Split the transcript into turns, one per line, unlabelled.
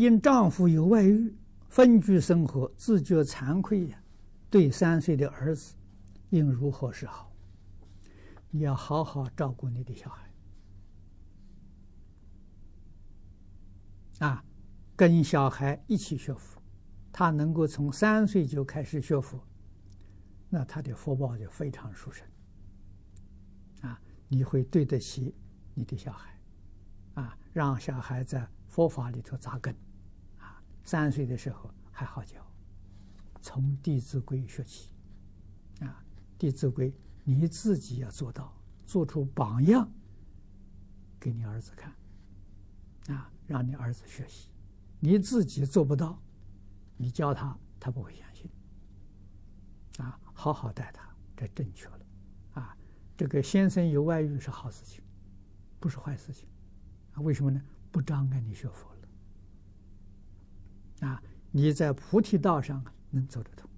因丈夫有外遇，分居生活，自觉惭愧呀。对三岁的儿子，应如何是好？你要好好照顾你的小孩，啊，跟小孩一起学佛，他能够从三岁就开始学佛，那他的福报就非常殊胜。啊，你会对得起你的小孩，啊，让小孩在佛法里头扎根，三岁的时候还好教，从《弟子规》学起，啊，《弟子规》。你自己要做到，做出榜样给你儿子看，啊，让你儿子学习。你自己做不到，你教他，他不会相信。啊，好好待他，这正确了。啊，这个先生有外遇是好事情，不是坏事情。啊，为什么呢？不障碍你学佛了。啊，你在菩提道上能走得通。